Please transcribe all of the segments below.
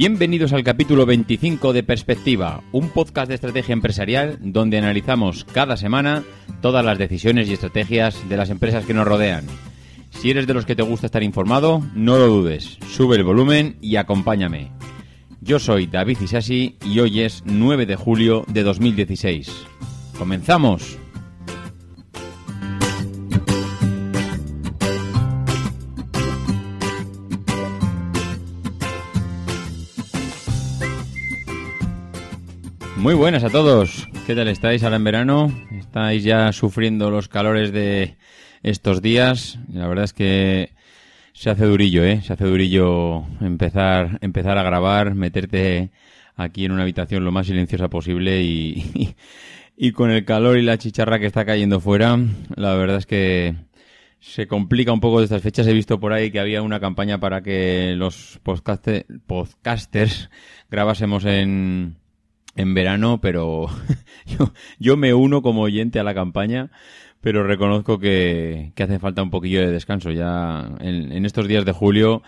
Bienvenidos al capítulo 25 de Perspectiva, un podcast de estrategia empresarial donde analizamos cada semana todas las decisiones y estrategias de las empresas que nos rodean. Si eres de los que te gusta estar informado, no lo dudes, sube el volumen y acompáñame. Yo soy David Isasi y hoy es 9 de julio de 2016. ¡Comenzamos! Muy buenas a todos. ¿Qué tal estáis ahora en verano? ¿Estáis ya sufriendo los calores de estos días? La verdad es que se hace durillo, ¿eh? Se hace durillo empezar, empezar a grabar, meterte aquí en una habitación lo más silenciosa posible y, y, con el calor y la chicharra que está cayendo fuera, la verdad es que se complica un poco de estas fechas. He visto por ahí que había una campaña para que los podcasters grabásemos en, en verano, pero yo, yo me uno como oyente a la campaña, pero reconozco que, hace falta un poquillo de descanso. Ya en, en, estos días de julio,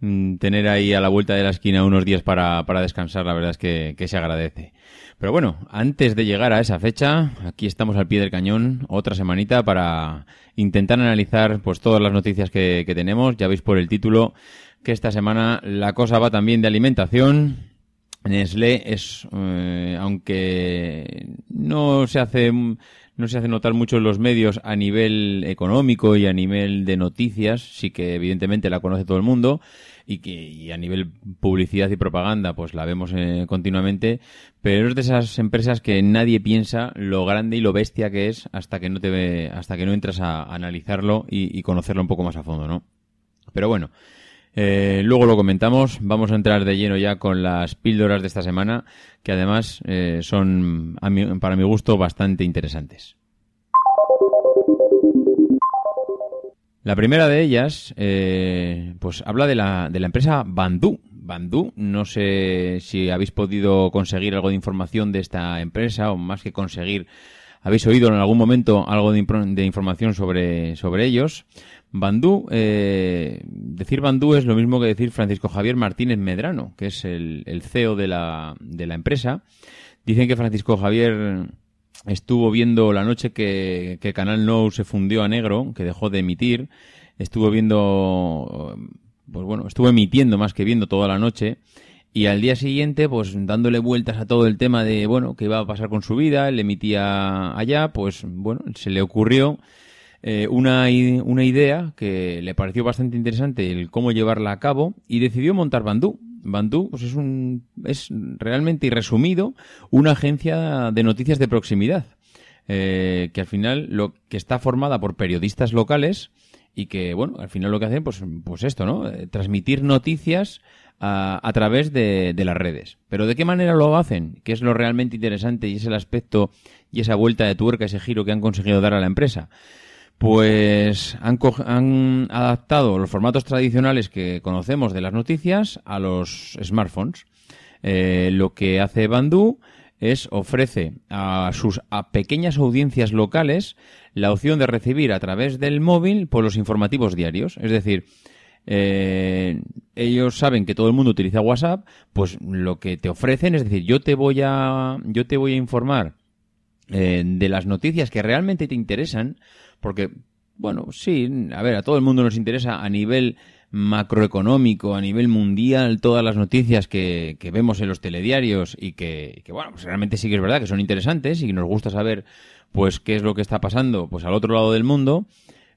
mm, tener ahí a la vuelta de la esquina unos días para, para descansar, la verdad es que, que se agradece. Pero bueno, antes de llegar a esa fecha, aquí estamos al pie del cañón, otra semanita para intentar analizar pues todas las noticias que, que tenemos. Ya veis por el título que esta semana la cosa va también de alimentación, Nestlé es, eh, aunque no se hace no se hace notar mucho en los medios a nivel económico y a nivel de noticias, sí que evidentemente la conoce todo el mundo y que y a nivel publicidad y propaganda pues la vemos eh, continuamente, pero es de esas empresas que nadie piensa lo grande y lo bestia que es hasta que no te ve, hasta que no entras a, analizarlo y, y conocerlo un poco más a fondo, ¿no? Pero bueno, eh, luego lo comentamos. Vamos a entrar de lleno ya con las píldoras de esta semana, que además eh, son, para mi gusto, bastante interesantes. La primera de ellas, eh, pues habla de la, de la empresa Bandú. Bandú, no sé si habéis podido conseguir algo de información de esta empresa o más que conseguir, habéis oído en algún momento algo de, de información sobre, sobre ellos. Bandú, eh, decir Bandú es lo mismo que decir Francisco Javier Martínez Medrano, que es el, CEO de la, de la empresa. Dicen que Francisco Javier estuvo viendo la noche que, que Canal No se fundió a negro, que dejó de emitir, estuvo viendo, pues bueno, estuvo emitiendo más que viendo toda la noche, y al día siguiente, pues dándole vueltas a todo el tema de, bueno, qué iba a pasar con su vida, él emitía allá, pues bueno, se le ocurrió eh, una, una idea que le pareció bastante interesante el cómo llevarla a cabo y decidió montar Bandú. Bandú pues es, un, es realmente y resumido una agencia de noticias de proximidad. Eh, que al final lo que está formada por periodistas locales y que bueno al final lo que hacen pues pues esto no eh, transmitir noticias a, a través de, de, las redes pero de qué manera lo hacen que es lo realmente interesante y es el aspecto y esa vuelta de tuerca ese giro que han conseguido dar a la empresa pues han, adaptado los formatos tradicionales que conocemos de las noticias a los smartphones. Eh, lo que hace Bandú es ofrece a sus a pequeñas audiencias locales la opción de recibir a través del móvil por pues, los informativos diarios. Es decir, eh, ellos saben que todo el mundo utiliza WhatsApp, pues lo que te ofrecen es decir, yo te voy a, yo te voy a informar eh, de las noticias que realmente te interesan, porque, bueno, sí, a ver, a todo el mundo nos interesa a nivel macroeconómico, a nivel mundial, todas las noticias que, que vemos en los telediarios y que, que, bueno, pues realmente sí que es verdad que son interesantes y nos gusta saber, pues, qué es lo que está pasando, pues, al otro lado del mundo.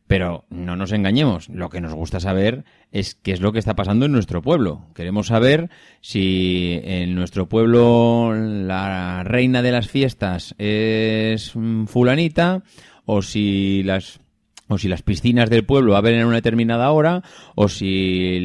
Pero no nos engañemos, lo que nos gusta saber es qué es lo que está pasando en nuestro pueblo. Queremos saber si en nuestro pueblo la reina de las fiestas es fulanita o si las o si las piscinas del pueblo abren en una determinada hora, o si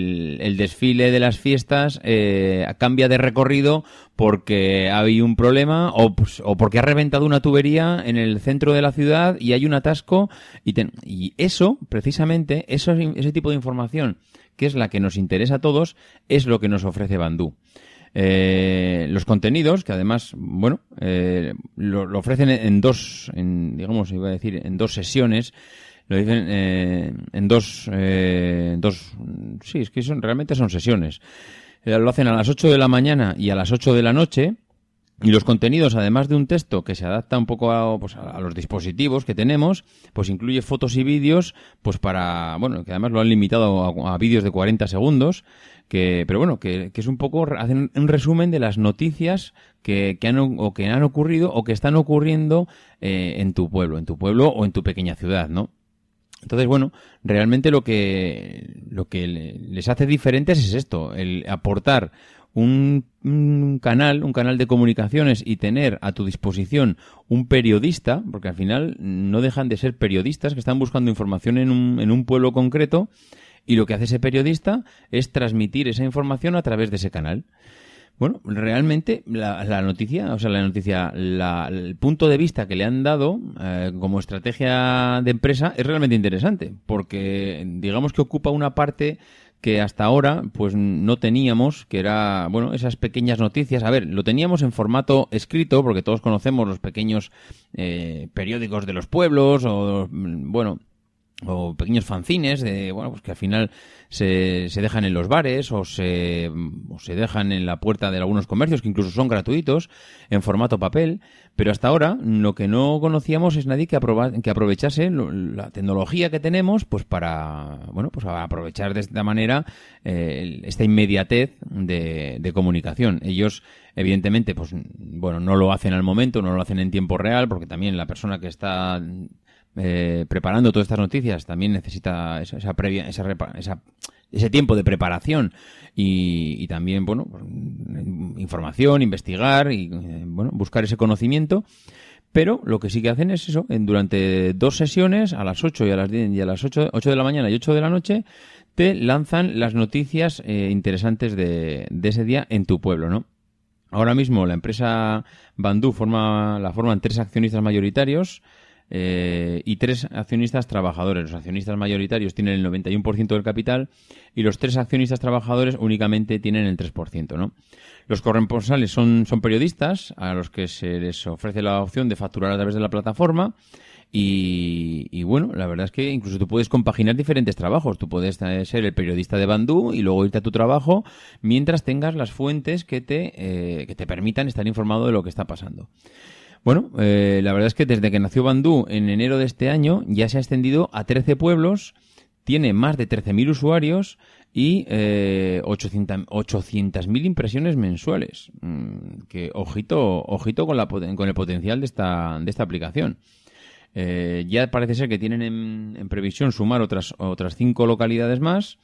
el, desfile de las fiestas eh, cambia de recorrido porque ha habido un problema o, pues, o, porque ha reventado una tubería en el centro de la ciudad y hay un atasco. Y, y eso, precisamente, eso, ese tipo de información, que es la que nos interesa a todos, es lo que nos ofrece Bandú. Eh, los contenidos, que además, bueno, eh, lo, lo, ofrecen en dos, en, digamos, iba a decir, en dos sesiones lo dicen eh, en dos, eh, dos, sí, es que son, realmente son sesiones. Eh, lo hacen a las 8 de la mañana y a las 8 de la noche. Y los contenidos, además de un texto que se adapta un poco a, pues, a los dispositivos que tenemos, pues incluye fotos y vídeos, pues para, bueno, que además lo han limitado a, vídeos de 40 segundos, que, pero bueno, que, que, es un poco, hacen un resumen de las noticias que, que han, o que han ocurrido o que están ocurriendo eh, en tu pueblo, en tu pueblo o en tu pequeña ciudad, ¿no? Entonces, bueno, realmente lo que, lo que les hace diferentes es esto, el aportar un, canal, un canal de comunicaciones y tener a tu disposición un periodista, porque al final no dejan de ser periodistas que están buscando información en un, en un pueblo concreto y lo que hace ese periodista es transmitir esa información a través de ese canal. Bueno, realmente la, noticia, o sea, la noticia, el punto de vista que le han dado eh, como estrategia de empresa es realmente interesante, porque digamos que ocupa una parte que hasta ahora pues no teníamos, que era, bueno, esas pequeñas noticias. A ver, lo teníamos en formato escrito, porque todos conocemos los pequeños eh, periódicos de los pueblos, o, bueno, o pequeños fanzines de bueno pues que al final se, se dejan en los bares o se, o se dejan en la puerta de algunos comercios que incluso son gratuitos en formato papel. Pero hasta ahora lo que no conocíamos es nadie que, que aprovechase la tecnología que tenemos pues para bueno pues aprovechar de esta manera eh, esta inmediatez de, de comunicación. Ellos evidentemente pues bueno no lo hacen al momento no lo hacen en tiempo real porque también la persona que está eh, preparando todas estas noticias también necesita esa, previa, esa, ese tiempo de preparación y, también, bueno, pues, información, investigar y, eh, bueno, buscar ese conocimiento. Pero lo que sí que hacen es eso, en, durante dos sesiones, a las 8 y a las 10 y a las 8, de la mañana y 8 de la noche, te lanzan las noticias eh, interesantes de, de, ese día en tu pueblo, ¿no? Ahora mismo la empresa Bandú forma, la forman tres accionistas mayoritarios, eh, y tres accionistas trabajadores. Los accionistas mayoritarios tienen el 91% del capital y los tres accionistas trabajadores únicamente tienen el 3%, ¿no? Los corresponsales son, son periodistas a los que se les ofrece la opción de facturar a través de la plataforma y, bueno, la verdad es que incluso tú puedes compaginar diferentes trabajos. Tú puedes eh, ser el periodista de Bandú y luego irte a tu trabajo mientras tengas las fuentes que te, eh, que te permitan estar informado de lo que está pasando. Bueno, eh, la verdad es que desde que nació Bandú en enero de este año ya se ha extendido a 13 pueblos, tiene más de 13.000 usuarios y eh, 800.000 impresiones mensuales. Mm, que ojito, ojito con, la, con el potencial de esta, de esta aplicación. Eh, ya parece ser que tienen en, en, previsión sumar otras, otras cinco localidades más.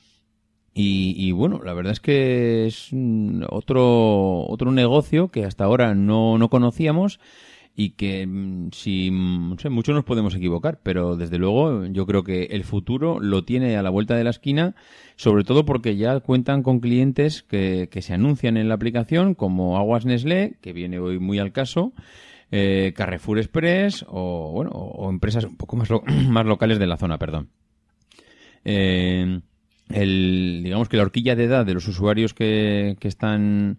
Y, y, bueno, la verdad es que es otro, otro negocio que hasta ahora no conocíamos y que mm, si mm, no sé, muchos nos podemos equivocar, pero desde luego yo creo que el futuro lo tiene a la vuelta de la esquina, sobre todo porque ya cuentan con clientes que, que se anuncian en la aplicación como Aguas Nestlé, que viene hoy muy al caso, eh, Carrefour Express o bueno o, empresas un poco más, más locales de la zona, perdón. Eh, el, digamos que la horquilla de edad de los usuarios que, que están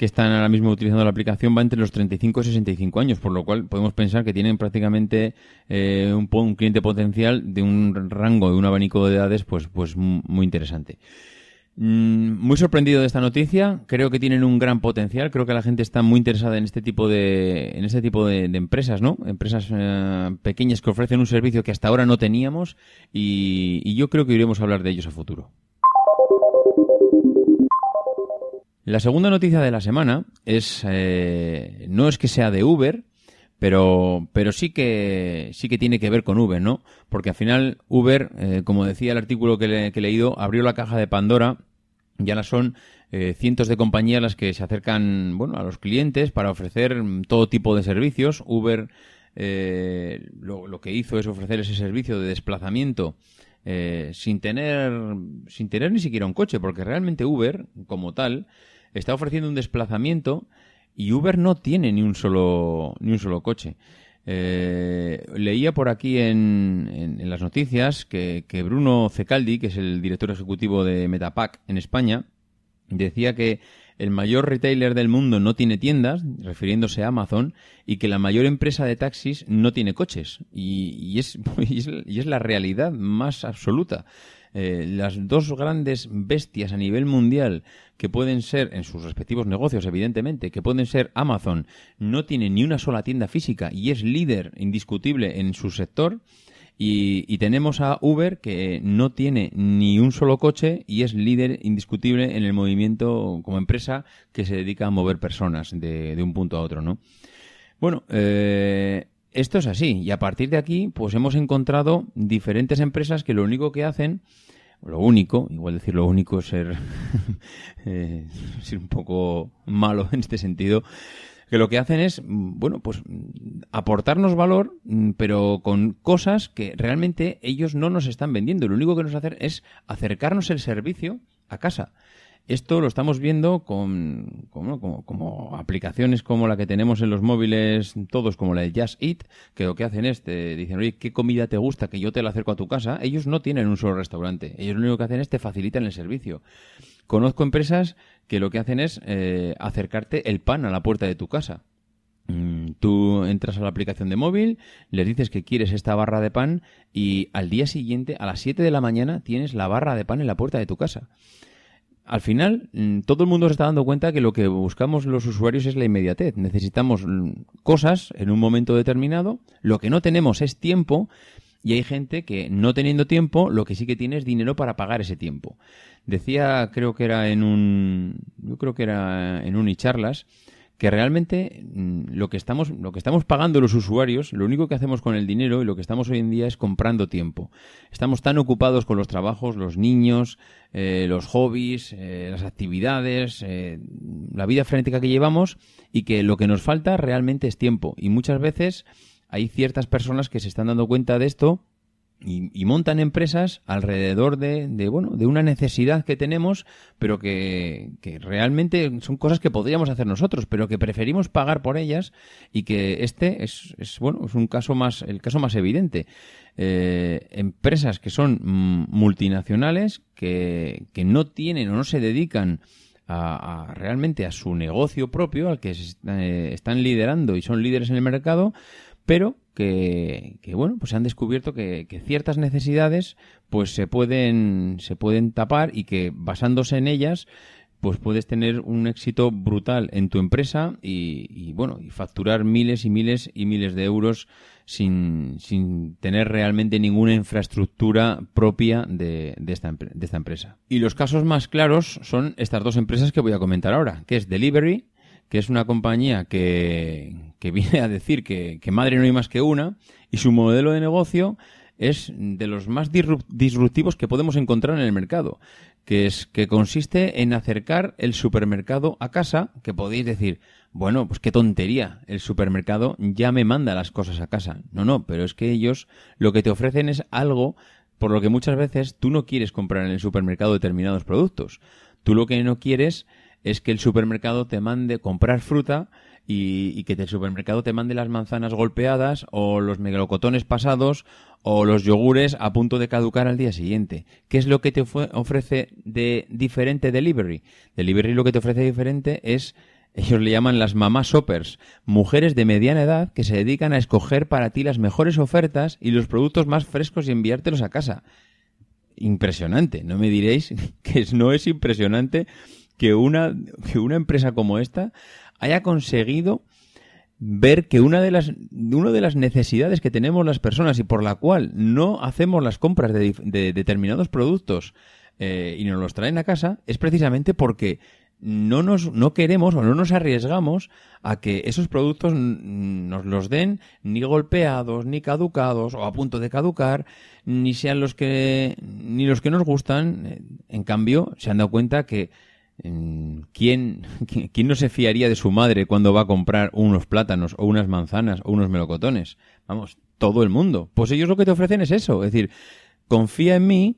que están ahora mismo utilizando la aplicación va entre los 35 y 65 años, por lo cual podemos pensar que tienen prácticamente eh, un, un, cliente potencial de un rango, de un abanico de edades, pues, pues muy interesante. Mm, muy sorprendido de esta noticia. Creo que tienen un gran potencial. Creo que la gente está muy interesada en este tipo de, en este tipo de, empresas, ¿no? Empresas eh, pequeñas que ofrecen un servicio que hasta ahora no teníamos y, yo creo que iremos a hablar de ellos a futuro. La segunda noticia de la semana es eh, no es que sea de Uber, pero pero sí que sí que tiene que ver con Uber, ¿no? Porque al final Uber, eh, como decía el artículo que, que, he leído, abrió la caja de Pandora. Ya son eh, cientos de compañías las que se acercan, bueno, a los clientes para ofrecer todo tipo de servicios. Uber eh, lo, lo, que hizo es ofrecer ese servicio de desplazamiento sin tener sin tener ni siquiera un coche, porque realmente Uber como tal está ofreciendo un desplazamiento y Uber no tiene ni un solo, ni un solo coche. Eh, leía por aquí en, en, las noticias que, que, Bruno Cecaldi, que es el director ejecutivo de Metapack en España, decía que el mayor retailer del mundo no tiene tiendas, refiriéndose a Amazon, y que la mayor empresa de taxis no tiene coches. Y, y, es, y es, la realidad más absoluta. Eh, las dos grandes bestias a nivel mundial que pueden ser, en sus respectivos negocios, evidentemente, que pueden ser Amazon, no tiene ni una sola tienda física y es líder indiscutible en su sector. Y, tenemos a Uber que no tiene ni un solo coche y es líder indiscutible en el movimiento como empresa que se dedica a mover personas de, un punto a otro, ¿no? Bueno, eh, esto es así y a partir de aquí pues hemos encontrado diferentes empresas que lo único que hacen lo único, igual decir lo único es ser, eh, ser un poco malo en este sentido, que lo que hacen es, bueno, pues aportarnos valor, pero con cosas que realmente ellos no nos están vendiendo. Lo único que nos hacen es acercarnos el servicio a casa. Esto lo estamos viendo con, como, aplicaciones como la que tenemos en los móviles, todos como la de Just Eat, que lo que hacen es, te dicen, oye, ¿qué comida te gusta? Que yo te la acerco a tu casa. Ellos no tienen un solo restaurante. Ellos lo único que hacen es te facilitan el servicio. Conozco empresas que lo que hacen es eh, acercarte el pan a la puerta de tu casa. Mm, tú entras a la aplicación de móvil, les dices que quieres esta barra de pan y al día siguiente, a las 7 de la mañana, tienes la barra de pan en la puerta de tu casa al final mm, todo el mundo se está dando cuenta que lo que buscamos los usuarios es la inmediatez. Necesitamos mm, cosas en un momento determinado, lo que no tenemos es tiempo y hay gente que no teniendo tiempo lo que sí que tiene es dinero para pagar ese tiempo. Decía, creo que era en un, yo creo que era en un charlas, que realmente mm, lo que estamos lo que estamos pagando los usuarios, lo único que hacemos con el dinero y lo que estamos hoy en día es comprando tiempo. Estamos tan ocupados con los trabajos, los niños, eh, los hobbies, eh, las actividades, eh, la vida frenética que llevamos y que lo que nos falta realmente es tiempo. Y muchas veces hay ciertas personas que se están dando cuenta de esto y, montan empresas alrededor de, de, bueno de una necesidad que tenemos pero que, realmente son cosas que podríamos hacer nosotros pero que preferimos pagar por ellas y que este es, es bueno es un caso más el caso más evidente. Eh, empresas que son mm, multinacionales que, que no tienen o no se dedican a, realmente a su negocio propio al que eh, están liderando y son líderes en el mercado pero que, bueno, pues se han descubierto que, ciertas necesidades pues se pueden, se pueden tapar y que basándose en ellas pues puedes tener un éxito brutal en tu empresa y, bueno, y facturar miles y miles y miles de euros sin, sin tener realmente ninguna infraestructura propia de, de, esta, de esta empresa. Y los casos más claros son estas dos empresas que voy a comentar ahora, que es Delivery, que es una compañía que, que viene a decir que, que, madre no hay más que una y su modelo de negocio es de los más disruptivos que podemos encontrar en el mercado, que es que consiste en acercar el supermercado a casa, que podéis decir, bueno, pues qué tontería, el supermercado ya me manda las cosas a casa. No, no, pero es que ellos lo que te ofrecen es algo por lo que muchas veces tú no quieres comprar en el supermercado determinados productos. Tú lo que no quieres es que el supermercado te mande comprar fruta y, que el supermercado te mande las manzanas golpeadas o los melocotones pasados o los yogures a punto de caducar al día siguiente. ¿Qué es lo que te ofrece de diferente Delivery? Delivery lo que te ofrece diferente es ellos le llaman las mamás shoppers, mujeres de mediana edad que se dedican a escoger para ti las mejores ofertas y los productos más frescos y enviártelos a casa. Impresionante, no me diréis que no es impresionante que una, que una empresa como esta haya conseguido ver que una de las, una de las necesidades que tenemos las personas y por la cual no hacemos las compras de, determinados productos eh, y nos los traen a casa es precisamente porque no nos no queremos o no nos arriesgamos a que esos productos nos los den ni golpeados ni caducados o a punto de caducar ni sean los que ni los que nos gustan. En cambio se han dado cuenta que ¿Quién, ¿Quién no se fiaría de su madre cuando va a comprar unos plátanos o unas manzanas o unos melocotones? Vamos, todo el mundo. Pues ellos lo que te ofrecen es eso. Es decir, confía en mí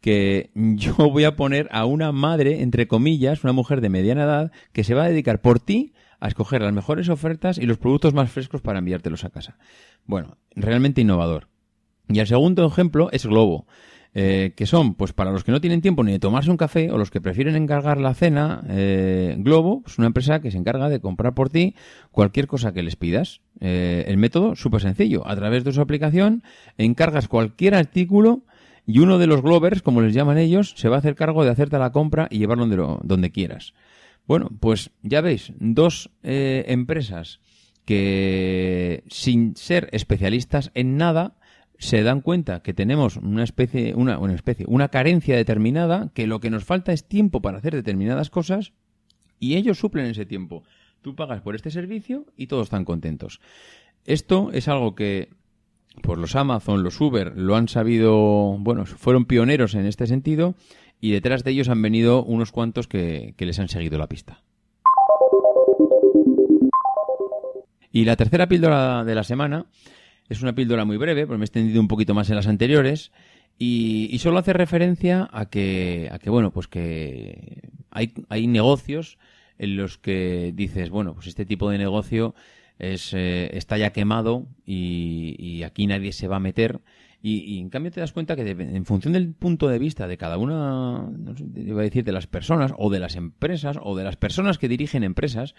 que yo voy a poner a una madre, entre comillas, una mujer de mediana edad, que se va a dedicar por ti a escoger las mejores ofertas y los productos más frescos para enviártelos a casa. Bueno, realmente innovador. Y el segundo ejemplo es Globo. Eh, que son, pues para los que no tienen tiempo ni de tomarse un café o los que prefieren encargar la cena, eh, Globo es una empresa que se encarga de comprar por ti cualquier cosa que les pidas. Eh, el método súper sencillo, a través de su aplicación encargas cualquier artículo y uno de los Glovers, como les llaman ellos, se va a hacer cargo de hacerte la compra y llevarlo donde, donde quieras. Bueno, pues ya veis, dos empresas que sin ser especialistas en nada, se dan cuenta que tenemos una especie, una, una especie, una carencia determinada, que lo que nos falta es tiempo para hacer determinadas cosas y ellos suplen ese tiempo. Tú pagas por este servicio y todos están contentos. Esto es algo que por los Amazon, los Uber lo han sabido, bueno, fueron pioneros en este sentido y detrás de ellos han venido unos cuantos que, que les han seguido la pista. Y la tercera píldora de la semana es una píldora muy breve, porque me he extendido un poquito más en las anteriores. Y, solo hace referencia a que, a que bueno, pues que hay, hay negocios en los que dices, bueno, pues este tipo de negocio es, eh, está ya quemado y, aquí nadie se va a meter. Y, en cambio te das cuenta que en función del punto de vista de cada una, no sé, iba a decir, de las personas o de las empresas o de las personas que dirigen empresas,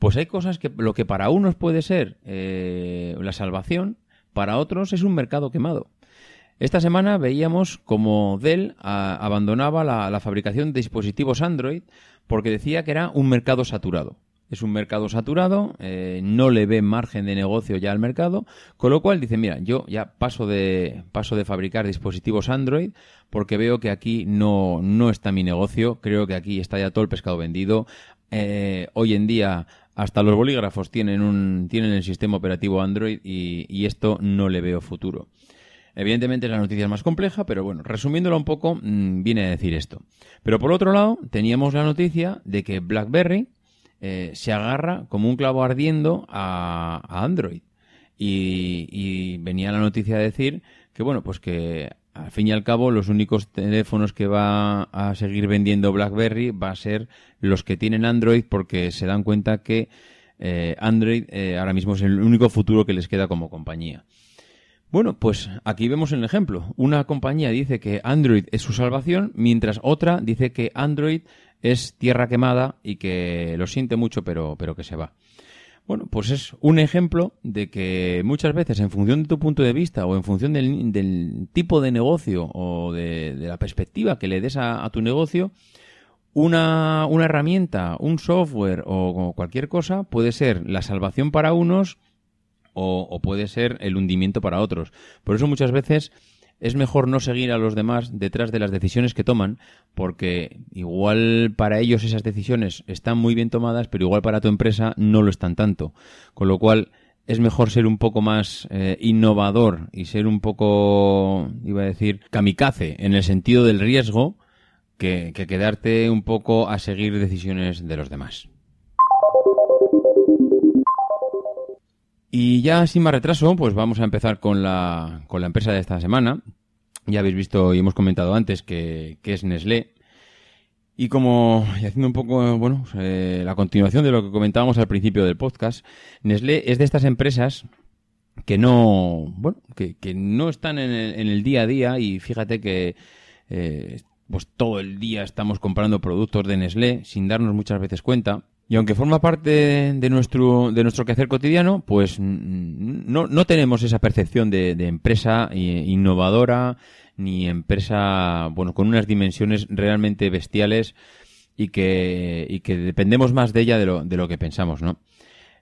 pues hay cosas que lo que para unos puede ser eh, la salvación, para otros es un mercado quemado. Esta semana veíamos como Dell abandonaba la, fabricación de dispositivos Android porque decía que era un mercado saturado. Es un mercado saturado, eh, no le ve margen de negocio ya al mercado, con lo cual dice, mira, yo ya paso de, paso de fabricar dispositivos Android porque veo que aquí no, no está mi negocio, creo que aquí está ya todo el pescado vendido. Eh, hoy en día hasta los bolígrafos tienen, un, tienen el sistema operativo Android y, esto no le veo futuro. Evidentemente la noticia es más compleja, pero bueno, resumiéndolo un poco, mm, viene a decir esto. Pero por otro lado, teníamos la noticia de que BlackBerry eh, se agarra como un clavo ardiendo a, Android. Y, y, venía la noticia a decir que, bueno, pues que al fin y al cabo, los únicos teléfonos que va a seguir vendiendo BlackBerry va a ser los que tienen Android porque se dan cuenta que eh, Android eh, ahora mismo es el único futuro que les queda como compañía. Bueno, pues aquí vemos el ejemplo. Una compañía dice que Android es su salvación, mientras otra dice que Android es tierra quemada y que lo siente mucho, pero, pero que se va. Bueno, pues es un ejemplo de que muchas veces en función de tu punto de vista o en función del, tipo de negocio o de, la perspectiva que le des a, tu negocio, una, herramienta, un software o, cualquier cosa puede ser la salvación para unos o, o puede ser el hundimiento para otros. Por eso muchas veces es mejor no seguir a los demás detrás de las decisiones que toman, porque igual para ellos esas decisiones están muy bien tomadas, pero igual para tu empresa no lo están tanto. Con lo cual es mejor ser un poco más eh, innovador y ser un poco, iba a decir, kamikaze en el sentido del riesgo, que, que quedarte un poco a seguir decisiones de los demás. Y ya sin más retraso, pues vamos a empezar con la, con la empresa de esta semana. Ya habéis visto y hemos comentado antes que, es Nestlé. Y como, y haciendo un poco, bueno, eh, la continuación de lo que comentábamos al principio del podcast, Nestlé es de estas empresas que no, bueno, que, que no están en el, en el, día a día y fíjate que eh, pues todo el día estamos comprando productos de Nestlé sin darnos muchas veces cuenta Y aunque forma parte de nuestro, de nuestro quehacer cotidiano, pues no, no tenemos esa percepción de, empresa innovadora ni empresa, bueno, con unas dimensiones realmente bestiales y que, y que dependemos más de ella de lo, de lo que pensamos, ¿no?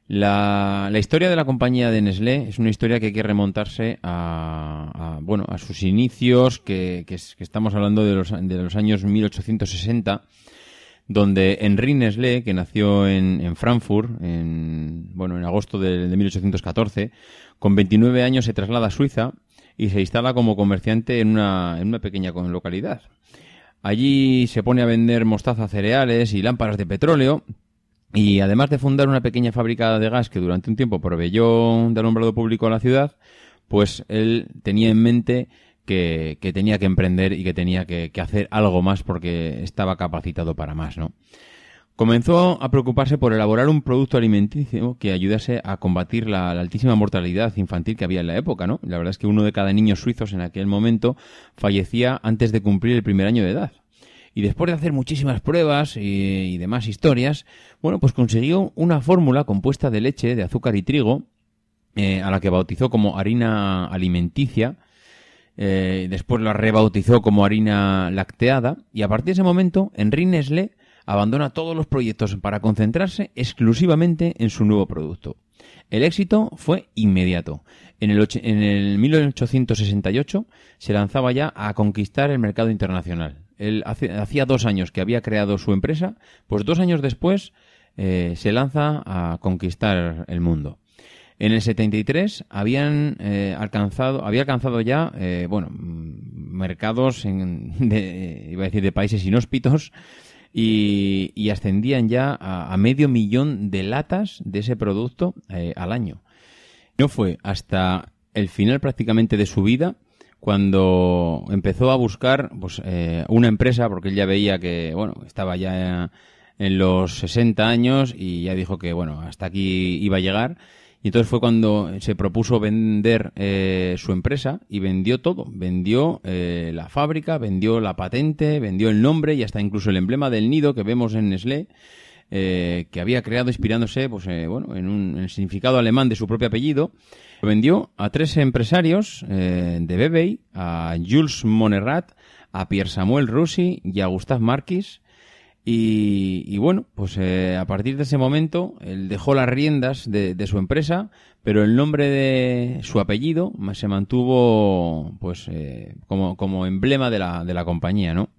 La, la, historia de la compañía de Nestlé es una historia que hay que remontarse a, bueno, a sus inicios, que, que, estamos hablando de los, de los años 1860, donde Henri Nestlé, que nació en, en Frankfurt, en, bueno, en agosto de, de 1814, con 29 años se traslada a Suiza y se instala como comerciante en una, en una pequeña localidad. Allí se pone a vender mostaza, cereales y lámparas de petróleo y además de fundar una pequeña fábrica de gas que durante un tiempo proveyó de alumbrado público a la ciudad, pues él tenía en mente que, tenía que emprender y que tenía que, hacer algo más porque estaba capacitado para más, ¿no? Comenzó a preocuparse por elaborar un producto alimenticio que ayudase a combatir la, altísima mortalidad infantil que había en la época, ¿no? La verdad es que uno de cada niño suizos en aquel momento fallecía antes de cumplir el primer año de edad. Y después de hacer muchísimas pruebas y, demás historias, bueno, pues consiguió una fórmula compuesta de leche, de azúcar y trigo, eh, a la que bautizó como harina alimenticia. Eh, después la rebautizó como harina lacteada. Y a partir de ese momento, Henri Nestlé abandona todos los proyectos para concentrarse exclusivamente en su nuevo producto. El éxito fue inmediato. En el, en el 1868 se lanzaba ya a conquistar el mercado internacional él hacía dos años que había creado su empresa, pues dos años después eh, se lanza a conquistar el mundo. En el 73 habían eh, alcanzado, había alcanzado ya, eh, bueno, mercados de, iba a decir de países inhóspitos y, ascendían ya a, medio millón de latas de ese producto al año. No fue hasta el final prácticamente de su vida cuando empezó a buscar pues, eh, una empresa, porque él ya veía que, bueno, estaba ya en los 60 años y ya dijo que, bueno, hasta aquí iba a llegar. Y entonces fue cuando se propuso vender eh, su empresa y vendió todo. Vendió eh, la fábrica, vendió la patente, vendió el nombre y hasta incluso el emblema del nido que vemos en Nestlé. que había creado inspirándose pues, bueno, en, un, en el significado alemán de su propio apellido lo vendió a tres empresarios eh, de Bebey, a Jules Monerat, a Pierre Samuel Rossi y a Gustave Marquis. Y, bueno, pues eh, a partir de ese momento él dejó las riendas de, su empresa, pero el nombre de su apellido se mantuvo pues eh, como, como emblema de la, de la compañía, ¿no?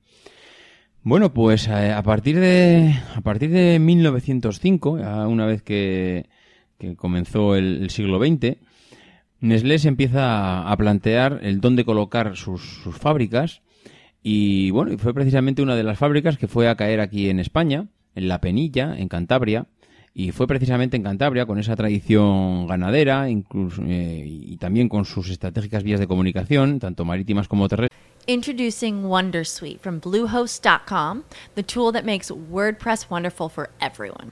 Bueno, pues a partir de a partir de 1905, una vez que, comenzó el, el siglo XX, Nestlé se empieza a plantear el dónde colocar sus, fábricas y bueno, fue precisamente una de las fábricas que fue a caer aquí en España, en La Penilla, en Cantabria, y fue precisamente en Cantabria con esa tradición ganadera incluso, eh, y también con sus estratégicas vías de comunicación, tanto marítimas como terrestres. Introducing Wondersuite from Bluehost.com, the tool that makes WordPress wonderful for everyone.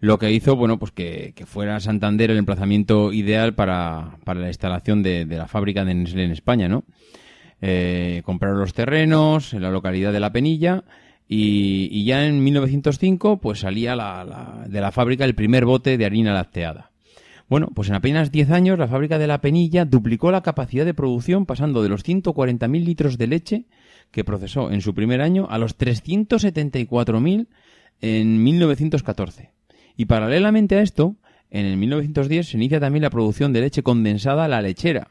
Lo que hizo, bueno, pues que, fuera Santander el emplazamiento ideal para, para la instalación de, la fábrica de Nestlé en España, ¿no? Eh, compraron los terrenos en la localidad de La Penilla y, y ya en 1905 pues salía la, la, de la fábrica el primer bote de harina lacteada. Bueno, pues en apenas 10 años la fábrica de La Penilla duplicó la capacidad de producción pasando de los 140.000 litros de leche que procesó en su primer año a los 374.000 en 1914. Y paralelamente a esto, en el 1910 se inicia también la producción de leche condensada a la lechera,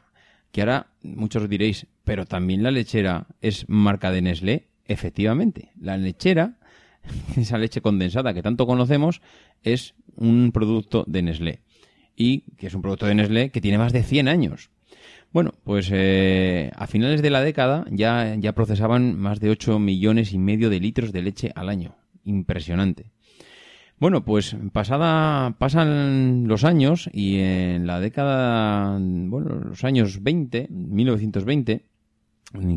que ahora muchos diréis, pero también la lechera es marca de Nestlé. Efectivamente, la lechera, esa leche condensada que tanto conocemos, es un producto de Nestlé. Y que es un producto de Nestlé que tiene más de 100 años. Bueno, pues eh, a finales de la década ya, ya procesaban más de 8 millones y medio de litros de leche al año impresionante. Bueno, pues pasada, pasan los años y en la década, bueno, los años 20, 1920,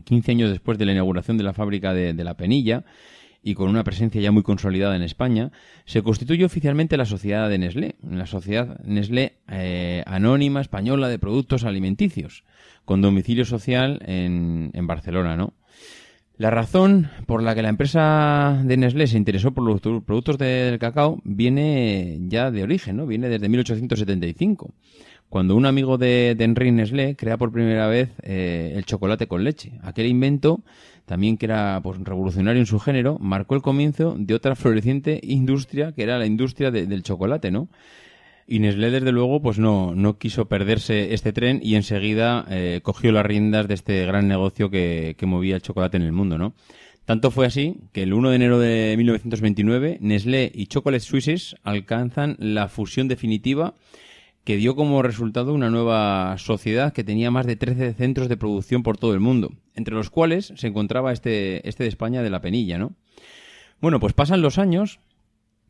15 años después de la inauguración de la fábrica de, la Penilla y con una presencia ya muy consolidada en España, se constituye oficialmente la sociedad de Nestlé, la sociedad Nestlé eh, Anónima Española de Productos Alimenticios, con domicilio social en, en Barcelona, ¿no? La razón por la que la empresa de Nestlé se interesó por los productos del cacao viene ya de origen, ¿no? Viene desde 1875, cuando un amigo de, de Henri Nestlé crea por primera vez eh, el chocolate con leche. Aquel invento, también que era pues, revolucionario en su género, marcó el comienzo de otra floreciente industria, que era la industria de, del chocolate, ¿no? Y Nestlé, desde luego, pues no, no quiso perderse este tren y enseguida eh, cogió las riendas de este gran negocio que, que movía el chocolate en el mundo, ¿no? Tanto fue así que el 1 de enero de 1929 Nestlé y Chocolate Suisses alcanzan la fusión definitiva que dio como resultado una nueva sociedad que tenía más de 13 centros de producción por todo el mundo, entre los cuales se encontraba este, este de España de la Penilla, ¿no? Bueno, pues pasan los años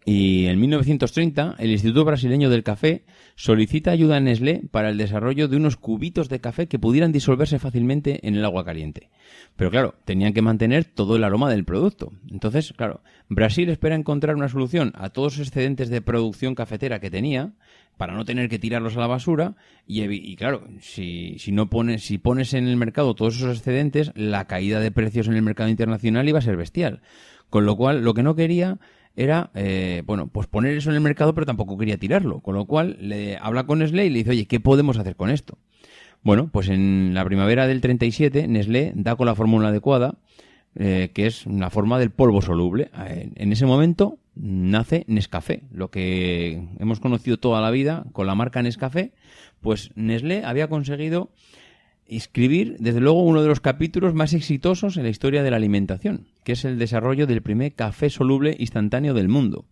y en 1930, el Instituto Brasileño del Café solicita ayuda a Nestlé para el desarrollo de unos cubitos de café que pudieran disolverse fácilmente en el agua caliente. Pero claro, tenían que mantener todo el aroma del producto. Entonces, claro, Brasil espera encontrar una solución a todos los excedentes de producción cafetera que tenía para no tener que tirarlos a la basura y, y claro, si, si no pones, si pones en el mercado todos esos excedentes, la caída de precios en el mercado internacional iba a ser bestial. Con lo cual, lo que no quería era, eh, bueno, pues poner eso en el mercado, pero tampoco quería tirarlo. Con lo cual, le habla con Nestlé y le dice, oye, ¿qué podemos hacer con esto? Bueno, pues en la primavera del 37, Nestlé da con la fórmula adecuada, eh, que es una forma del polvo soluble. En, ese momento nace Nescafé, lo que hemos conocido toda la vida con la marca Nescafé, pues Nestlé había conseguido escribir, desde luego, uno de los capítulos más exitosos en la historia de la alimentación, que es el desarrollo del primer café soluble instantáneo del mundo.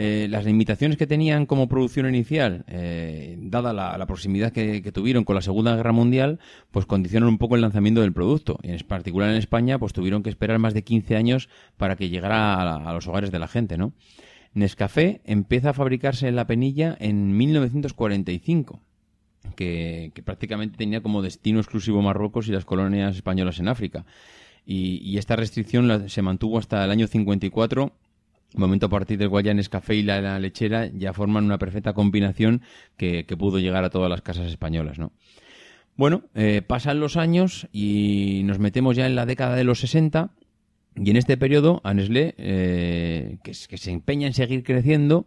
Eh, las limitaciones que tenían como producción inicial, eh, dada la, proximidad que, tuvieron con la Segunda Guerra Mundial, pues condicionan un poco el lanzamiento del producto. Y en particular en España, pues tuvieron que esperar más de 15 años para que llegara a, a los hogares de la gente, ¿no? Nescafé empieza a fabricarse en la penilla en 1945 que, prácticamente tenía como destino exclusivo Marruecos y las colonias españolas en África. Y, esta restricción la, se mantuvo hasta el año 54 momento a partir del cual ya Nescafé y la, lechera ya forman una perfecta combinación que, pudo llegar a todas las casas españolas, ¿no? Bueno, eh, pasan los años y nos metemos ya en la década de los 60 y en este periodo a eh, que se empeña en seguir creciendo,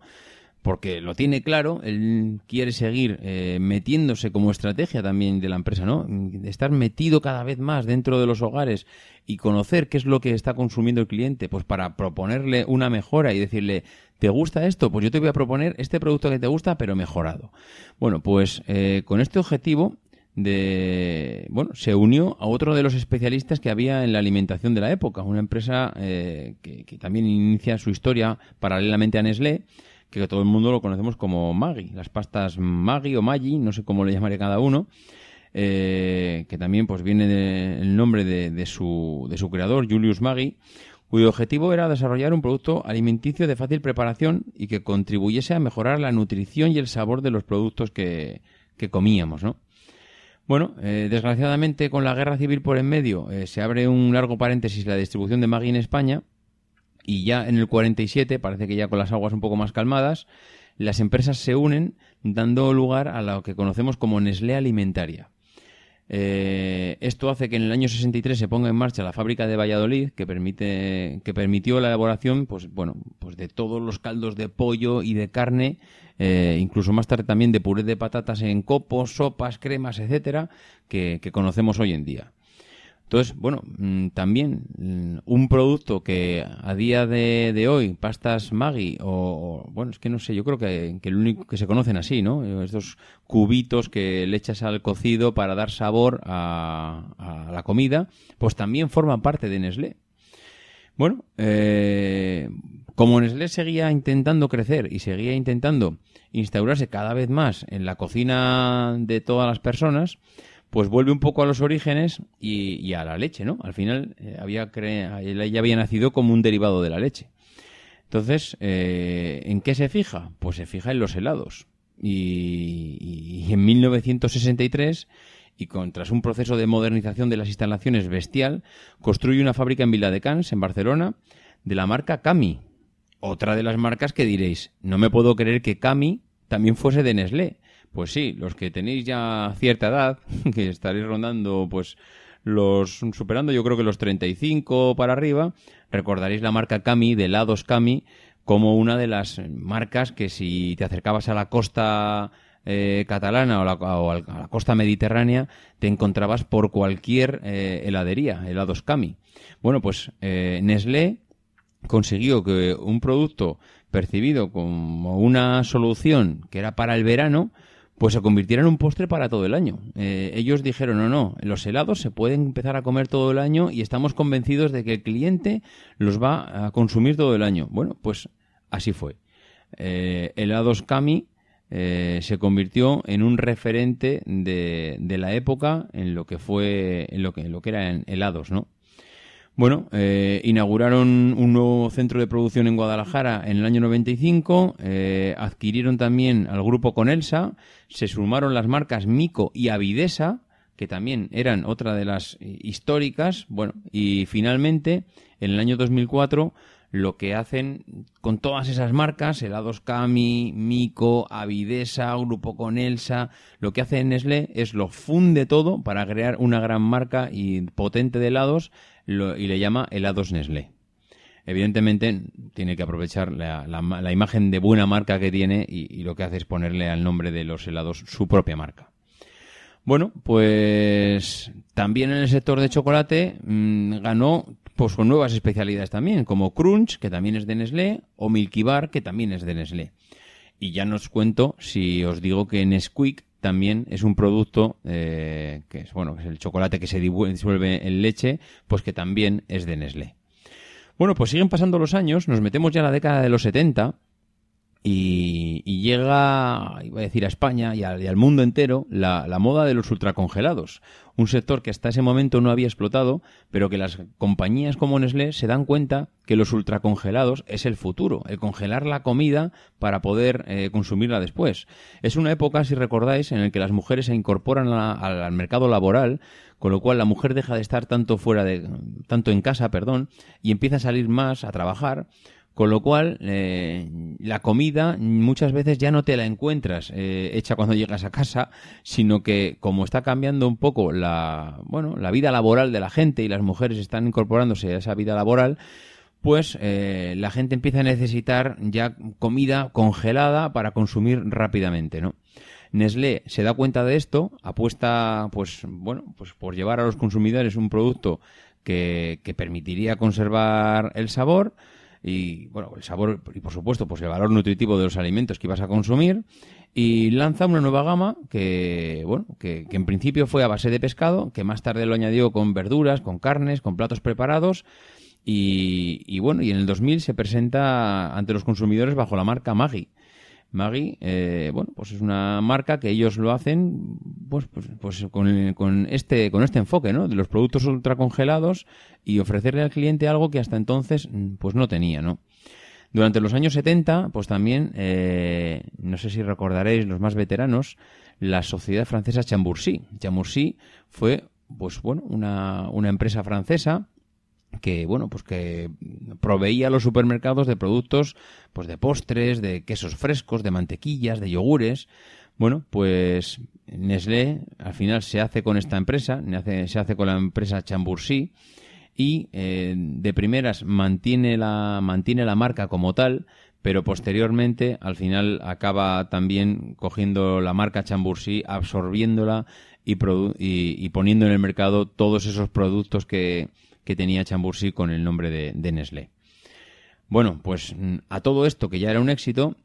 porque lo tiene claro, él quiere seguir eh, metiéndose como estrategia también de la empresa, ¿no? Estar metido cada vez más dentro de los hogares y conocer qué es lo que está consumiendo el cliente, pues para proponerle una mejora y decirle, ¿te gusta esto? Pues yo te voy a proponer este producto que te gusta, pero mejorado. Bueno, pues eh, con este objetivo de bueno se unió a otro de los especialistas que había en la alimentación de la época una empresa eh, que, que, también inicia su historia paralelamente a Nestlé que todo el mundo lo conocemos como Maggi, las pastas Maggi o Maggi, no sé cómo le llamaré cada uno, eh, que también pues viene del nombre de, su, de su creador, Julius Maggi, cuyo objetivo era desarrollar un producto alimenticio de fácil preparación y que contribuyese a mejorar la nutrición y el sabor de los productos que, que comíamos, ¿no? Bueno, eh, desgraciadamente con la guerra civil por en medio eh, se abre un largo paréntesis la distribución de Maggi en España y ya en el 47, parece que ya con las aguas un poco más calmadas, las empresas se unen dando lugar a lo que conocemos como Nestlé Alimentaria. Eh, esto hace que en el año 63 se ponga en marcha la fábrica de Valladolid, que permite, que permitió la elaboración, pues bueno, pues de todos los caldos de pollo y de carne, eh, incluso más tarde también de puré de patatas en copos, sopas, cremas, etcétera, que conocemos hoy en día. Entonces, bueno, mm, también mm, un producto que a día de, hoy, pastas Maggi, o, bueno, es que no sé, yo creo que, el único que se conocen así, ¿no? Estos cubitos que le echas al cocido para dar sabor a, la comida, pues también forman parte de Nestlé. Bueno, eh, como Nestlé seguía intentando crecer y seguía intentando instaurarse cada vez más en la cocina de todas las personas, pues vuelve un poco a los orígenes y, a la leche, ¿no? Al final eh, había ya había nacido como un derivado de la leche. Entonces, eh, ¿en qué se fija? Pues se fija en los helados. Y, en 1963, y con, tras un proceso de modernización de las instalaciones bestial, construye una fábrica en Viladecans, en Barcelona, de la marca Cami. Otra de las marcas que diréis, no me puedo creer que Cami también fuese de Nestlé. Pues sí, los que tenéis ya cierta edad, que estaréis rondando pues los superando yo creo que los 35 para arriba, recordaréis la marca Cami de helados Cami como una de las marcas que si te acercabas a la costa eh, catalana o, a la costa mediterránea te encontrabas por cualquier eh, heladería, helados Cami. Bueno, pues eh, Nestlé consiguió que un producto percibido como una solución que era para el verano, pues se convirtiera en un postre para todo el año. Eh, ellos dijeron, no, no, los helados se pueden empezar a comer todo el año y estamos convencidos de que el cliente los va a consumir todo el año. Bueno, pues así fue. Eh, helados Kami eh, se convirtió en un referente de, de, la época en lo que fue, en lo que, en lo que eran helados, ¿no? Bueno, eh, inauguraron un nuevo centro de producción en Guadalajara en el año 95, eh, adquirieron también al grupo Conelsa, se sumaron las marcas Mico y Avidesa, que también eran otra de las históricas, bueno, y finalmente, en el año 2004, lo que hacen con todas esas marcas, helados Cami, Mico, Avidesa, Grupo Conelsa, lo que hace Nestlé es lo funde todo para crear una gran marca y potente de helados y le llama helados Nestlé. Evidentemente tiene que aprovechar la, imagen de buena marca que tiene y, lo que hace es ponerle al nombre de los helados su propia marca. Bueno, pues también en el sector de chocolate mm, ganó pues con nuevas especialidades también, como Crunch, que también es de Nestlé, o Milky Bar, que también es de Nestlé. Y ya nos cuento si os digo que Nesquik también es un producto eh, que es bueno, es el chocolate que se disuelve en leche, pues que también es de Nestlé. Bueno, pues siguen pasando los años, nos metemos ya a la década de los 70 y, llega, iba a decir a España y, al mundo entero, la, moda de los ultracongelados. Un sector que hasta ese momento no había explotado, pero que las compañías como Nestlé se dan cuenta que los ultracongelados es el futuro, el congelar la comida para poder eh, consumirla después. Es una época, si recordáis, en la que las mujeres se incorporan al mercado laboral, con lo cual la mujer deja de estar tanto fuera de, tanto en casa, perdón, y empieza a salir más a trabajar con lo cual, eh, la comida muchas veces ya no te la encuentras eh, hecha cuando llegas a casa, sino que como está cambiando un poco la, bueno, la vida laboral de la gente y las mujeres están incorporándose a esa vida laboral, pues eh, la gente empieza a necesitar ya comida congelada para consumir rápidamente, ¿no? Nestlé se da cuenta de esto, apuesta, pues, bueno, pues por llevar a los consumidores un producto que, que permitiría conservar el sabor, y bueno, el sabor y por supuesto pues el valor nutritivo de los alimentos que ibas a consumir y lanza una nueva gama que bueno, que, en principio fue a base de pescado, que más tarde lo añadió con verduras, con carnes, con platos preparados Y, bueno, y en el 2000 se presenta ante los consumidores bajo la marca Maggi. Maggi, eh, bueno, pues es una marca que ellos lo hacen pues, pues, pues con, con, este, con este enfoque, ¿no? De los productos ultracongelados y ofrecerle al cliente algo que hasta entonces pues no tenía, ¿no? Durante los años 70, pues también, eh, no sé si recordaréis los más veteranos, la sociedad francesa Chambourcy. Chambourcy fue, pues bueno, una, una empresa francesa que bueno pues que proveía a los supermercados de productos pues de postres de quesos frescos de mantequillas de yogures. Bueno pues Nestlé al final se hace con esta empresa se hace con la empresa Chambourcy y eh, de primeras mantiene la, mantiene la marca como tal, pero posteriormente al final acaba también cogiendo la marca Chambourcy, absorbiéndola y, y, poniendo en el mercado todos esos productos que, que tenía Chambourcy con el nombre de, de Nestlé. Bueno, pues a todo esto que ya era un éxito,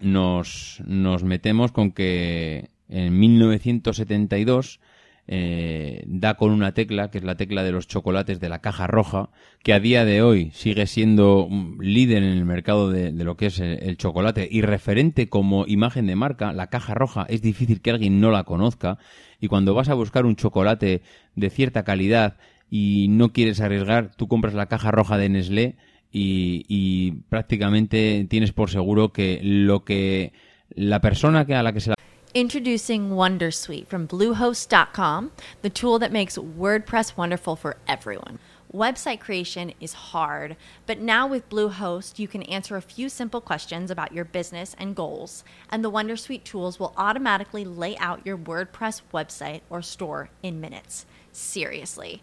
nos, nos metemos con que en 1972 eh, da con una tecla, que es la tecla de los chocolates de la caja roja, que a día de hoy sigue siendo líder en el mercado de, lo que es el, chocolate y referente como imagen de marca. La caja roja es difícil que alguien no la conozca y cuando vas a buscar un chocolate de cierta calidad y no quieres arriesgar, tú compras la caja roja de Nestlé y, y prácticamente tienes por seguro que lo que la persona que a la que se la Introducing Wondersuite from Bluehost.com, the tool that makes WordPress wonderful for everyone. Website creation is hard, but now with Bluehost, you can answer a few simple questions about your business and goals, and the Wondersuite tools will automatically lay out your WordPress website or store in minutes. Seriously.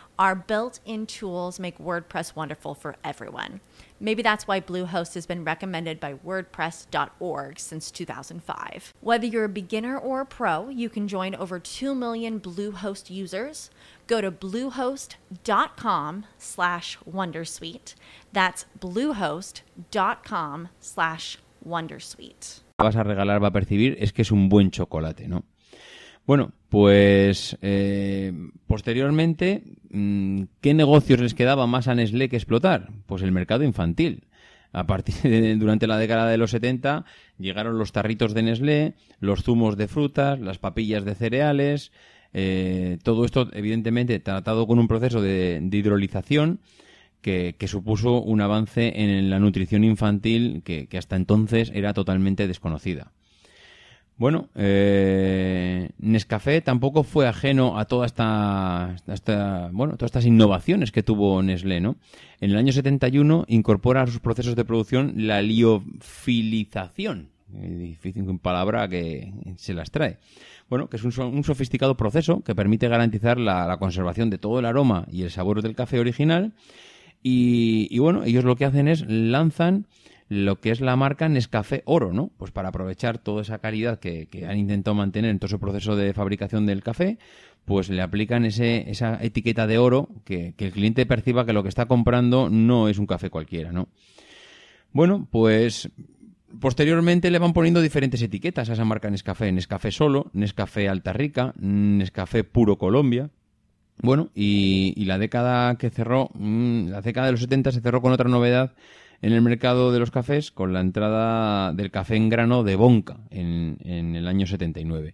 our built in tools make WordPress wonderful for everyone. Maybe that's why Bluehost has been recommended by WordPress.org since 2005. Whether you're a beginner or a pro, you can join over 2 million Bluehost users. Go to bluehost.com slash wondersuite. That's bluehost.com slash wondersuite. Vas a regalar, va a percibir, es que es un buen chocolate, ¿no? Bueno, pues eh, posteriormente, mm, ¿qué negocios les quedaba más a Nestlé que explotar? Pues el mercado infantil. A partir de durante la década de los 70 llegaron los tarritos de Nestlé, los zumos de frutas, las papillas de cereales, eh, todo esto evidentemente tratado con un proceso de, hidrolización que, supuso un avance en la nutrición infantil que hasta entonces era totalmente desconocida. Bueno, eh, Nescafé tampoco fue ajeno a toda esta, bueno, todas estas innovaciones que tuvo Nestlé, ¿no? En el año 71 incorpora a sus procesos de producción la liofilización, difícil palabra que se las trae. Bueno, que es un, sofisticado proceso que permite garantizar la, conservación de todo el aroma y el sabor del café original. y bueno, ellos lo que hacen es lanzan lo que es la marca Nescafé Oro, ¿no? Pues para aprovechar toda esa calidad que, han intentado mantener en todo su proceso de fabricación del café, pues le aplican ese, esa etiqueta de oro que, el cliente perciba que lo que está comprando no es un café cualquiera, ¿no? Bueno, pues posteriormente le van poniendo diferentes etiquetas a esa marca Nescafé. Nescafé solo, Nescafé Alta Rica, Nescafé Puro Colombia. Bueno, y, y la década que cerró, mm, la década de los 70 se cerró con otra novedad en el mercado de los cafés con la entrada del café en grano de Bonca en, el año 79.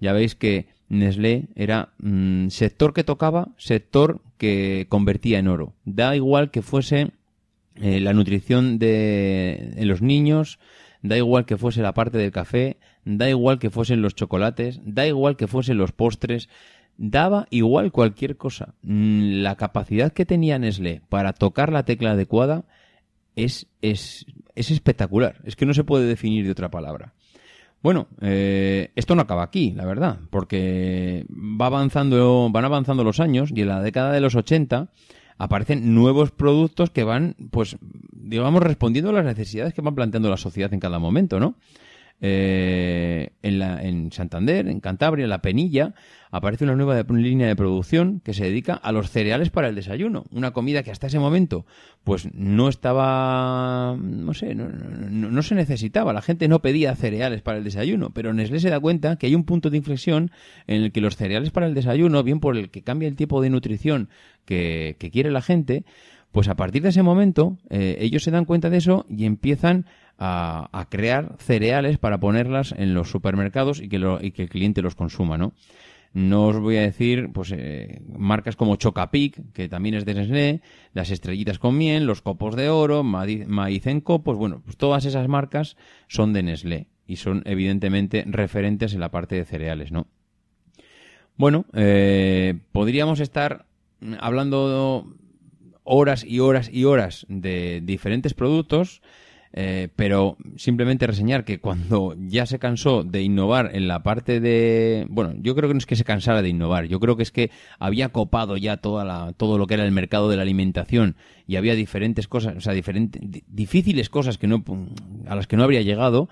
Ya veis que Nestlé era mm, sector que tocaba, sector que convertía en oro. Da igual que fuese eh, la nutrición de en los niños, da igual que fuese la parte del café, da igual que fuesen los chocolates, da igual que fuesen los postres, daba igual cualquier cosa. Mm, la capacidad que tenía Nestlé para tocar la tecla adecuada es, es, es espectacular. Es que no se puede definir de otra palabra. Bueno, eh, esto no acaba aquí, la verdad, porque va avanzando, van avanzando los años y en la década de los 80 aparecen nuevos productos que van, pues, digamos, respondiendo a las necesidades que van planteando la sociedad en cada momento, ¿no? Eh, en, la, en Santander, en Cantabria, en La Penilla, aparece una nueva línea de producción que se dedica a los cereales para el desayuno. Una comida que hasta ese momento pues no estaba, no sé, no, no, se necesitaba. La gente no pedía cereales para el desayuno, pero Nestlé se da cuenta que hay un punto de inflexión en el que los cereales para el desayuno, bien por el que cambia el tipo de nutrición que, quiere la gente, pues a partir de ese momento eh, ellos se dan cuenta de eso y empiezan a, crear cereales para ponerlas en los supermercados y que, el cliente los consuma, ¿no? No os voy a decir, pues, eh, marcas como Chocapic, que también es de Nestlé, las estrellitas con miel, los copos de oro, maíz en copos, bueno, pues todas esas marcas son de Nestlé y son evidentemente referentes en la parte de cereales, ¿no? Bueno, eh, podríamos estar hablando horas y horas y horas de diferentes productos, eh, pero simplemente reseñar que cuando ya se cansó de innovar en la parte de... Bueno, yo creo que no es que se cansara de innovar, yo creo que es que había copado ya toda la, todo lo que era el mercado de la alimentación y había diferentes cosas, o sea, diferentes, difíciles cosas que no, a las que no habría llegado,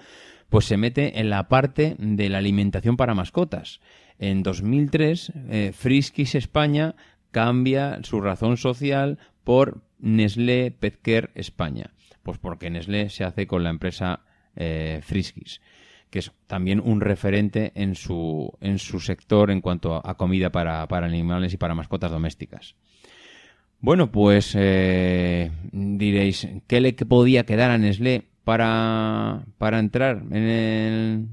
pues se mete en la parte de la alimentación para mascotas. En 2003, eh, Friskis España cambia su razón social por Nestlé Petcare España. Pues porque Nestlé se hace con la empresa eh, Friskis, que es también un referente en su, en su sector en cuanto a, comida para, animales y para mascotas domésticas. Bueno, pues eh, diréis, ¿qué le podía quedar a Nestlé para, para entrar en el,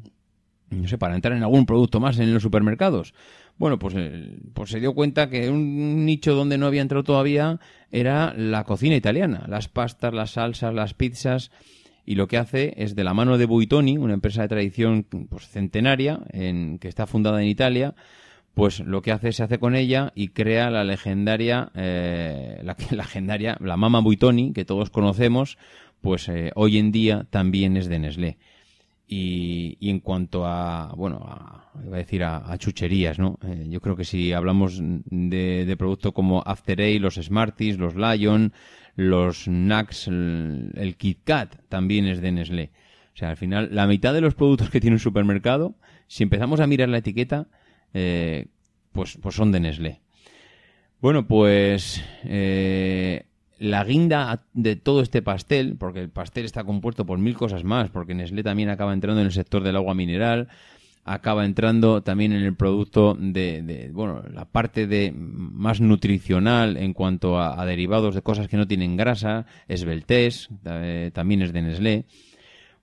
no sé, para entrar en algún producto más en los supermercados? Bueno, pues, eh, pues se dio cuenta que un nicho donde no había entrado todavía era la cocina italiana, las pastas, las salsas, las pizzas, y lo que hace es de la mano de Buitoni, una empresa de tradición pues, centenaria en, que está fundada en Italia, pues lo que hace se hace con ella y crea la legendaria, eh, la, legendaria, la Mama Buitoni que todos conocemos, pues eh, hoy en día también es de Nestlé. Y, en cuanto a, bueno, a, iba a decir a, chucherías, ¿no? Eh, yo creo que si hablamos de, de productos como After Eight, los Smarties, los Lion, los Nax, el, Kit Kat también es de Nestlé. O sea, al final, la mitad de los productos que tiene un supermercado, si empezamos a mirar la etiqueta, eh, pues, pues son de Nestlé. Bueno, pues eh, la guinda de todo este pastel, porque el pastel está compuesto por mil cosas más, porque Nestlé también acaba entrando en el sector del agua mineral, acaba entrando también en el producto de, bueno, la parte de más nutricional en cuanto a, derivados de cosas que no tienen grasa, esbeltés, eh, también es de Nestlé.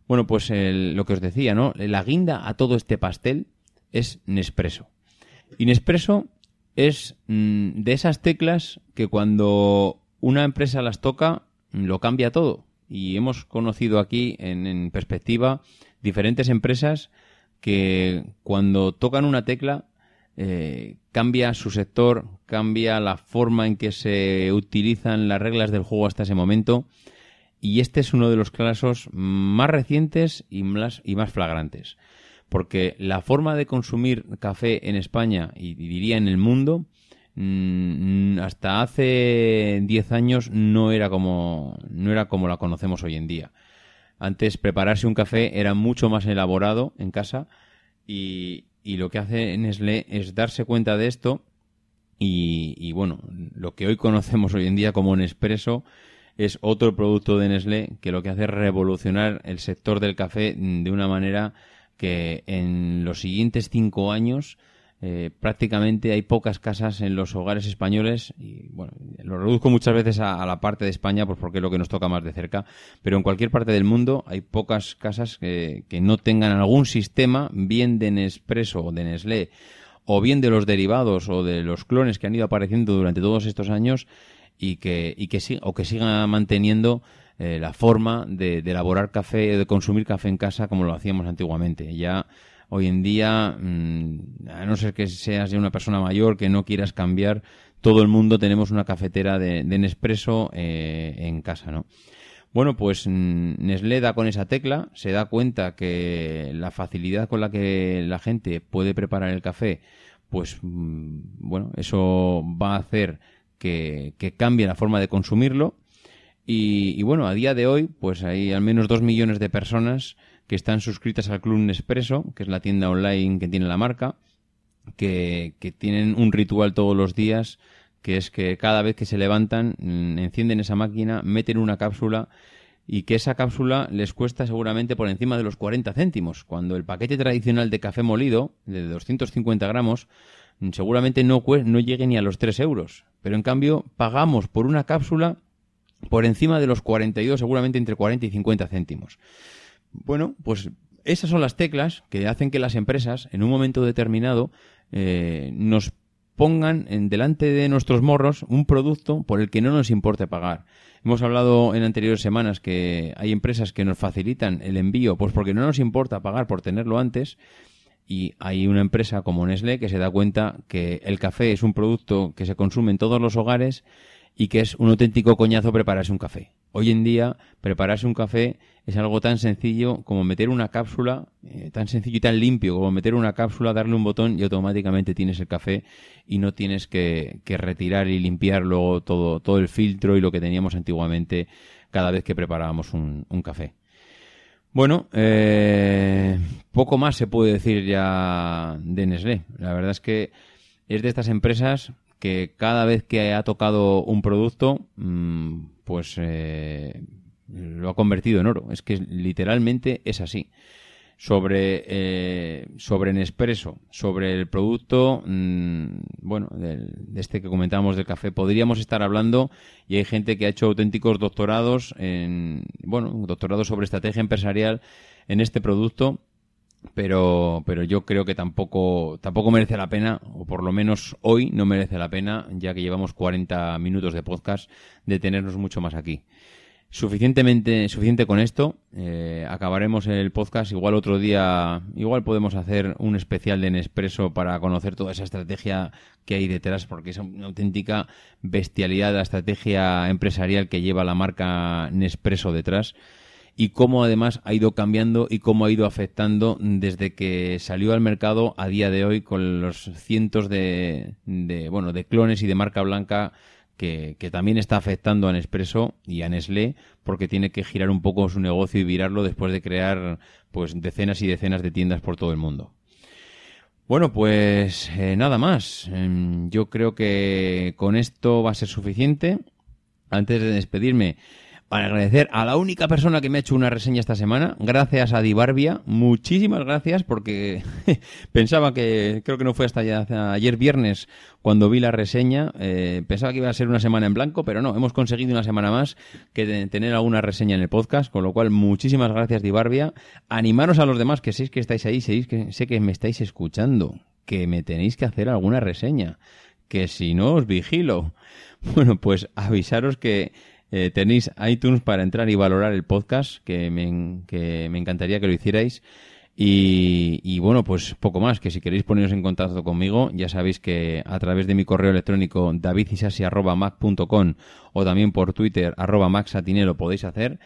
Bueno, pues lo que os decía, ¿no? La guinda a todo este pastel es Nespresso. Y Nespresso es mm, de esas teclas que cuando una empresa las toca, lo cambia todo. Y hemos conocido aquí, en, perspectiva, diferentes empresas que cuando tocan una tecla eh, cambia su sector, cambia la forma en que se utilizan las reglas del juego hasta ese momento. Y este es uno de los casos más recientes y más, y más flagrantes. Porque la forma de consumir café en España y diría en el mundo hasta hace 10 años no era como no era como la conocemos hoy en día. Antes prepararse un café era mucho más elaborado en casa y, lo que hace Nestlé es darse cuenta de esto y, bueno, lo que hoy conocemos hoy en día como Nespresso es otro producto de Nestlé que lo que hace es revolucionar el sector del café de una manera que en los siguientes cinco años eh, prácticamente hay pocas casas en los hogares españoles y bueno, lo reduzco muchas veces a, la parte de España pues porque es lo que nos toca más de cerca, pero en cualquier parte del mundo hay pocas casas que, no tengan algún sistema bien de Nespresso o de Nestlé o bien de los derivados o de los clones que han ido apareciendo durante todos estos años y que, y o que siga manteniendo eh, la forma de, de elaborar café, de consumir café en casa como lo hacíamos antiguamente. Ya hoy en día, mm, a no ser que seas ya una persona mayor que no quieras cambiar, todo el mundo tenemos una cafetera de, Nespresso eh, en casa, ¿no? Bueno, pues mm, Nestlé da con esa tecla, se da cuenta que la facilidad con la que la gente puede preparar el café, pues mm, bueno, eso va a hacer que, cambie la forma de consumirlo. Y, y, bueno, a día de hoy, pues hay al menos dos millones de personas que están suscritas al Club Nespresso, que es la tienda online que tiene la marca, que, que tienen un ritual todos los días, que es que cada vez que se levantan, mm, encienden esa máquina, meten una cápsula y que esa cápsula les cuesta seguramente por encima de los 40 céntimos, cuando el paquete tradicional de café molido, de 250 gramos, mm, seguramente no, no llegue ni a los 3 euros. Pero en cambio pagamos por una cápsula por encima de los 42, seguramente entre 40 y 50 céntimos. Bueno, pues esas son las teclas que hacen que las empresas, en un momento determinado, eh, nos pongan en delante de nuestros morros un producto por el que no nos importe pagar. Hemos hablado en anteriores semanas que hay empresas que nos facilitan el envío, pues porque no nos importa pagar por tenerlo antes. Y hay una empresa como Nestlé que se da cuenta que el café es un producto que se consume en todos los hogares y que es un auténtico coñazo prepararse un café. Hoy en día, prepararse un café es algo tan sencillo como meter una cápsula, eh, tan sencillo y tan limpio como meter una cápsula, darle un botón y automáticamente tienes el café y no tienes que, retirar y limpiar luego todo, todo el filtro y lo que teníamos antiguamente cada vez que preparábamos un, café. Bueno, eh, poco más se puede decir ya de Nestlé. La verdad es que es de estas empresas que cada vez que ha tocado un producto, mm, pues eh, lo ha convertido en oro. Es que literalmente es así. Sobre, eh, sobre Nespresso, sobre el producto, mm, bueno, de este que comentábamos del café, podríamos estar hablando y hay gente que ha hecho auténticos doctorados en, bueno, doctorados sobre estrategia empresarial en este producto pero, pero yo creo que tampoco, tampoco merece la pena, o por lo menos hoy no merece la pena, ya que llevamos 40 minutos de podcast, detenernos mucho más aquí. Suficientemente, suficiente con esto. Eh, acabaremos el podcast. Igual otro día, igual podemos hacer un especial de Nespresso para conocer toda esa estrategia que hay detrás, porque es una auténtica bestialidad la estrategia empresarial que lleva la marca Nespresso detrás y cómo además ha ido cambiando y cómo ha ido afectando desde que salió al mercado a día de hoy con los cientos de, bueno de clones y de marca blanca que, también está afectando a Nespresso y a Nestlé porque tiene que girar un poco su negocio y virarlo después de crear pues decenas y decenas de tiendas por todo el mundo. Bueno, pues eh, nada más. Em, yo creo que con esto va a ser suficiente. Antes de despedirme, agradecer a la única persona que me ha hecho una reseña esta semana, gracias a Dibarbia, muchísimas gracias porque pensaba que, creo que no fue hasta ayer viernes cuando vi la reseña, eh, pensaba que iba a ser una semana en blanco, pero no, hemos conseguido una semana más que tener alguna reseña en el podcast, con lo cual muchísimas gracias Dibarbia, animaros a los demás que sé que estáis ahí, sé que, sé que me estáis escuchando, que me tenéis que hacer alguna reseña, que si no os vigilo. Bueno, pues avisaros que eh, tenéis iTunes para entrar y valorar el podcast, que me, que me encantaría que lo hicierais. Y, bueno, pues poco más, que si queréis poneros en contacto conmigo, ya sabéis que a través de mi correo electrónico davidisasi.mac.com o también por Twitter arroba podéis hacer.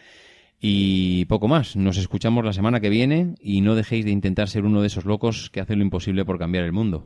Y poco más, nos escuchamos la semana que viene y no dejéis de intentar ser uno de esos locos que hacen lo imposible por cambiar el mundo.